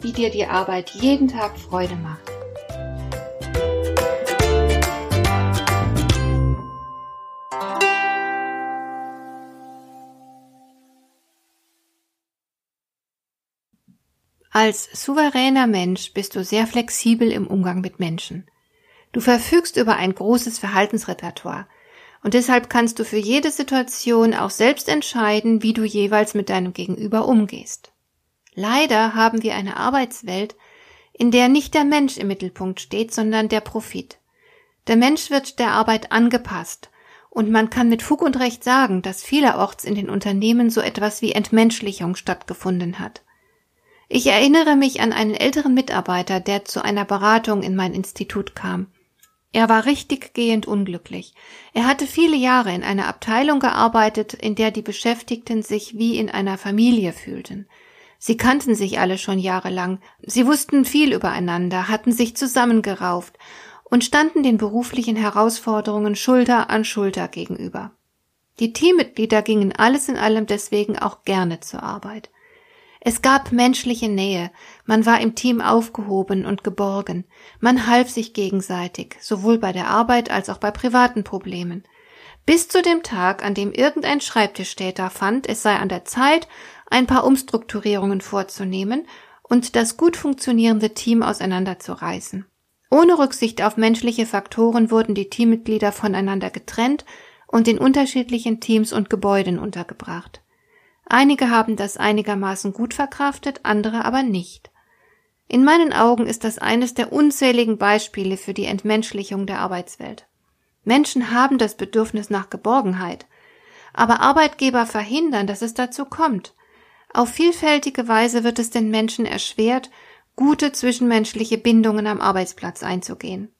wie dir die Arbeit jeden Tag Freude macht. Als souveräner Mensch bist du sehr flexibel im Umgang mit Menschen. Du verfügst über ein großes Verhaltensrepertoire und deshalb kannst du für jede Situation auch selbst entscheiden, wie du jeweils mit deinem Gegenüber umgehst. Leider haben wir eine Arbeitswelt, in der nicht der Mensch im Mittelpunkt steht, sondern der Profit. Der Mensch wird der Arbeit angepasst, und man kann mit Fug und Recht sagen, dass vielerorts in den Unternehmen so etwas wie Entmenschlichung stattgefunden hat. Ich erinnere mich an einen älteren Mitarbeiter, der zu einer Beratung in mein Institut kam. Er war richtig gehend unglücklich. Er hatte viele Jahre in einer Abteilung gearbeitet, in der die Beschäftigten sich wie in einer Familie fühlten. Sie kannten sich alle schon jahrelang, sie wussten viel übereinander, hatten sich zusammengerauft und standen den beruflichen Herausforderungen Schulter an Schulter gegenüber. Die Teammitglieder gingen alles in allem deswegen auch gerne zur Arbeit. Es gab menschliche Nähe, man war im Team aufgehoben und geborgen, man half sich gegenseitig, sowohl bei der Arbeit als auch bei privaten Problemen. Bis zu dem Tag, an dem irgendein Schreibtischtäter fand, es sei an der Zeit, ein paar Umstrukturierungen vorzunehmen und das gut funktionierende Team auseinanderzureißen. Ohne Rücksicht auf menschliche Faktoren wurden die Teammitglieder voneinander getrennt und in unterschiedlichen Teams und Gebäuden untergebracht. Einige haben das einigermaßen gut verkraftet, andere aber nicht. In meinen Augen ist das eines der unzähligen Beispiele für die Entmenschlichung der Arbeitswelt. Menschen haben das Bedürfnis nach Geborgenheit, aber Arbeitgeber verhindern, dass es dazu kommt. Auf vielfältige Weise wird es den Menschen erschwert, gute zwischenmenschliche Bindungen am Arbeitsplatz einzugehen.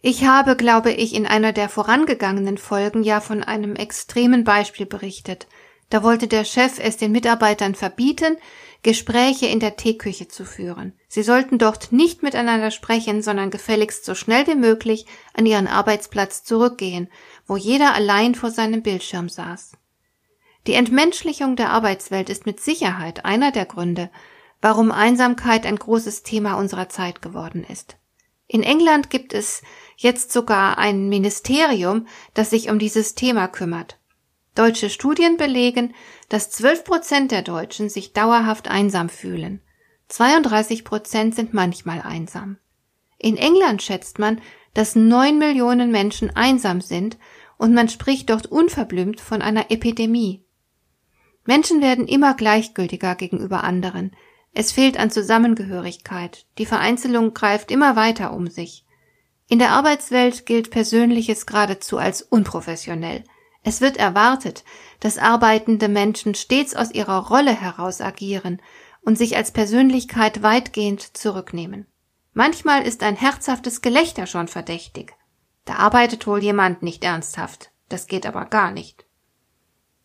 Ich habe, glaube ich, in einer der vorangegangenen Folgen ja von einem extremen Beispiel berichtet. Da wollte der Chef es den Mitarbeitern verbieten, Gespräche in der Teeküche zu führen. Sie sollten dort nicht miteinander sprechen, sondern gefälligst so schnell wie möglich an ihren Arbeitsplatz zurückgehen, wo jeder allein vor seinem Bildschirm saß. Die Entmenschlichung der Arbeitswelt ist mit Sicherheit einer der Gründe, warum Einsamkeit ein großes Thema unserer Zeit geworden ist. In England gibt es jetzt sogar ein Ministerium, das sich um dieses Thema kümmert. Deutsche Studien belegen, dass 12 Prozent der Deutschen sich dauerhaft einsam fühlen. 32 Prozent sind manchmal einsam. In England schätzt man, dass neun Millionen Menschen einsam sind und man spricht dort unverblümt von einer Epidemie. Menschen werden immer gleichgültiger gegenüber anderen. Es fehlt an Zusammengehörigkeit. Die Vereinzelung greift immer weiter um sich. In der Arbeitswelt gilt Persönliches geradezu als unprofessionell. Es wird erwartet, dass arbeitende Menschen stets aus ihrer Rolle heraus agieren und sich als Persönlichkeit weitgehend zurücknehmen. Manchmal ist ein herzhaftes Gelächter schon verdächtig. Da arbeitet wohl jemand nicht ernsthaft. Das geht aber gar nicht.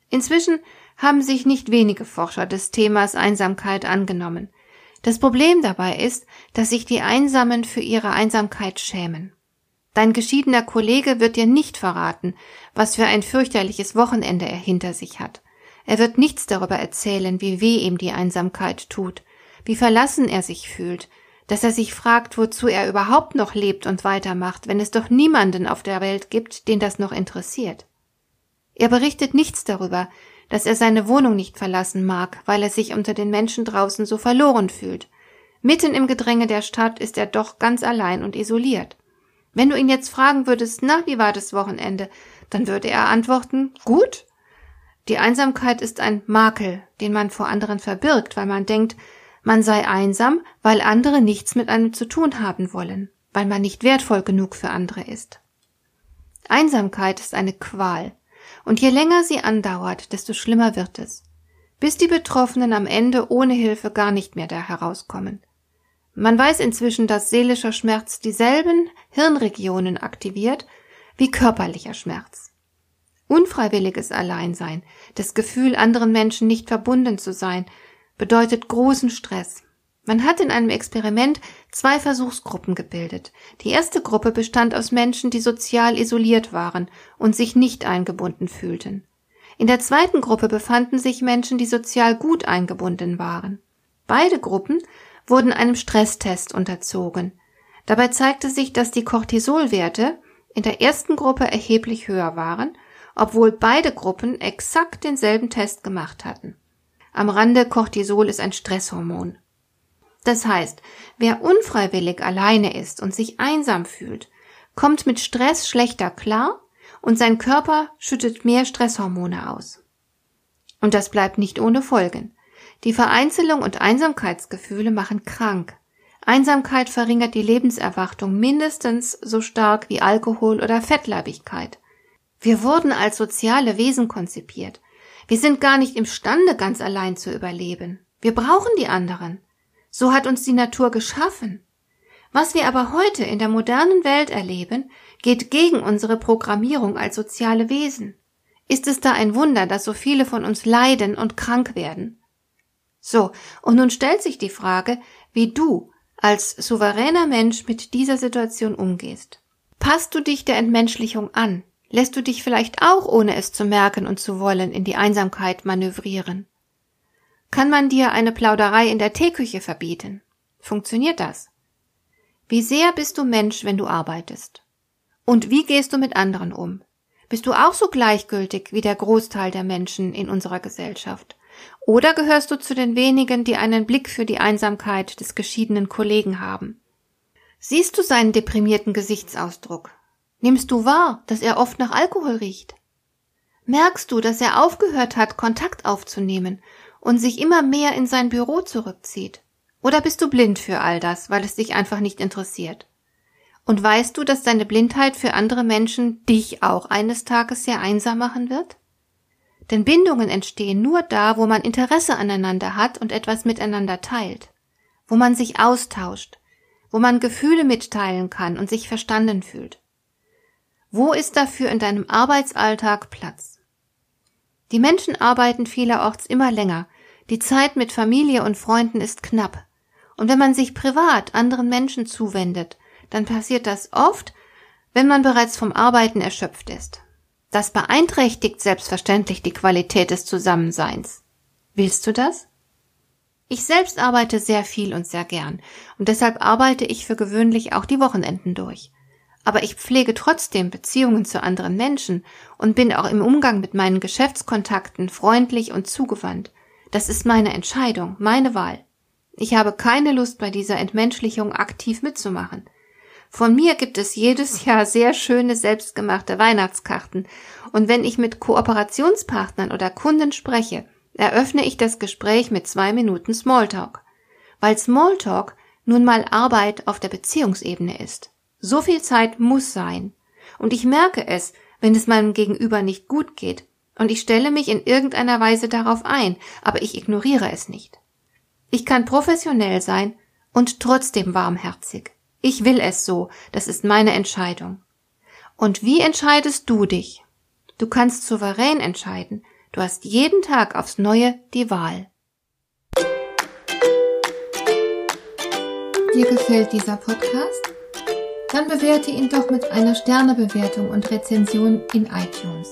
Inzwischen haben sich nicht wenige Forscher des Themas Einsamkeit angenommen. Das Problem dabei ist, dass sich die Einsamen für ihre Einsamkeit schämen. Dein geschiedener Kollege wird dir nicht verraten, was für ein fürchterliches Wochenende er hinter sich hat. Er wird nichts darüber erzählen, wie weh ihm die Einsamkeit tut, wie verlassen er sich fühlt, dass er sich fragt, wozu er überhaupt noch lebt und weitermacht, wenn es doch niemanden auf der Welt gibt, den das noch interessiert. Er berichtet nichts darüber, dass er seine Wohnung nicht verlassen mag, weil er sich unter den Menschen draußen so verloren fühlt. Mitten im Gedränge der Stadt ist er doch ganz allein und isoliert. Wenn du ihn jetzt fragen würdest, na, wie war das Wochenende, dann würde er antworten, gut. Die Einsamkeit ist ein Makel, den man vor anderen verbirgt, weil man denkt, man sei einsam, weil andere nichts mit einem zu tun haben wollen, weil man nicht wertvoll genug für andere ist. Einsamkeit ist eine Qual, und je länger sie andauert, desto schlimmer wird es, bis die Betroffenen am Ende ohne Hilfe gar nicht mehr da herauskommen. Man weiß inzwischen, dass seelischer Schmerz dieselben Hirnregionen aktiviert wie körperlicher Schmerz. Unfreiwilliges Alleinsein, das Gefühl, anderen Menschen nicht verbunden zu sein, bedeutet großen Stress. Man hat in einem Experiment zwei Versuchsgruppen gebildet. Die erste Gruppe bestand aus Menschen, die sozial isoliert waren und sich nicht eingebunden fühlten. In der zweiten Gruppe befanden sich Menschen, die sozial gut eingebunden waren. Beide Gruppen wurden einem Stresstest unterzogen. Dabei zeigte sich, dass die Cortisolwerte in der ersten Gruppe erheblich höher waren, obwohl beide Gruppen exakt denselben Test gemacht hatten. Am Rande Cortisol ist ein Stresshormon. Das heißt, wer unfreiwillig alleine ist und sich einsam fühlt, kommt mit Stress schlechter klar und sein Körper schüttet mehr Stresshormone aus. Und das bleibt nicht ohne Folgen. Die Vereinzelung und Einsamkeitsgefühle machen krank. Einsamkeit verringert die Lebenserwartung mindestens so stark wie Alkohol oder Fettleibigkeit. Wir wurden als soziale Wesen konzipiert. Wir sind gar nicht imstande, ganz allein zu überleben. Wir brauchen die anderen. So hat uns die Natur geschaffen. Was wir aber heute in der modernen Welt erleben, geht gegen unsere Programmierung als soziale Wesen. Ist es da ein Wunder, dass so viele von uns leiden und krank werden? So, und nun stellt sich die Frage, wie du als souveräner Mensch mit dieser Situation umgehst. Passt du dich der Entmenschlichung an? Lässt du dich vielleicht auch, ohne es zu merken und zu wollen, in die Einsamkeit manövrieren? Kann man dir eine Plauderei in der Teeküche verbieten? Funktioniert das? Wie sehr bist du Mensch, wenn du arbeitest? Und wie gehst du mit anderen um? Bist du auch so gleichgültig wie der Großteil der Menschen in unserer Gesellschaft? Oder gehörst du zu den wenigen, die einen Blick für die Einsamkeit des geschiedenen Kollegen haben? Siehst du seinen deprimierten Gesichtsausdruck? Nimmst du wahr, dass er oft nach Alkohol riecht? Merkst du, dass er aufgehört hat, Kontakt aufzunehmen und sich immer mehr in sein Büro zurückzieht? Oder bist du blind für all das, weil es dich einfach nicht interessiert? Und weißt du, dass deine Blindheit für andere Menschen dich auch eines Tages sehr einsam machen wird? Denn Bindungen entstehen nur da, wo man Interesse aneinander hat und etwas miteinander teilt, wo man sich austauscht, wo man Gefühle mitteilen kann und sich verstanden fühlt. Wo ist dafür in deinem Arbeitsalltag Platz? Die Menschen arbeiten vielerorts immer länger. Die Zeit mit Familie und Freunden ist knapp. Und wenn man sich privat anderen Menschen zuwendet, dann passiert das oft, wenn man bereits vom Arbeiten erschöpft ist. Das beeinträchtigt selbstverständlich die Qualität des Zusammenseins. Willst du das? Ich selbst arbeite sehr viel und sehr gern, und deshalb arbeite ich für gewöhnlich auch die Wochenenden durch aber ich pflege trotzdem Beziehungen zu anderen Menschen und bin auch im Umgang mit meinen Geschäftskontakten freundlich und zugewandt. Das ist meine Entscheidung, meine Wahl. Ich habe keine Lust bei dieser Entmenschlichung aktiv mitzumachen. Von mir gibt es jedes Jahr sehr schöne selbstgemachte Weihnachtskarten, und wenn ich mit Kooperationspartnern oder Kunden spreche, eröffne ich das Gespräch mit zwei Minuten Smalltalk, weil Smalltalk nun mal Arbeit auf der Beziehungsebene ist. So viel Zeit muss sein. Und ich merke es, wenn es meinem Gegenüber nicht gut geht. Und ich stelle mich in irgendeiner Weise darauf ein, aber ich ignoriere es nicht. Ich kann professionell sein und trotzdem warmherzig. Ich will es so, das ist meine Entscheidung. Und wie entscheidest du dich? Du kannst souverän entscheiden. Du hast jeden Tag aufs Neue die Wahl. Dir gefällt dieser Podcast? dann bewerte ihn doch mit einer Sternebewertung und Rezension in iTunes.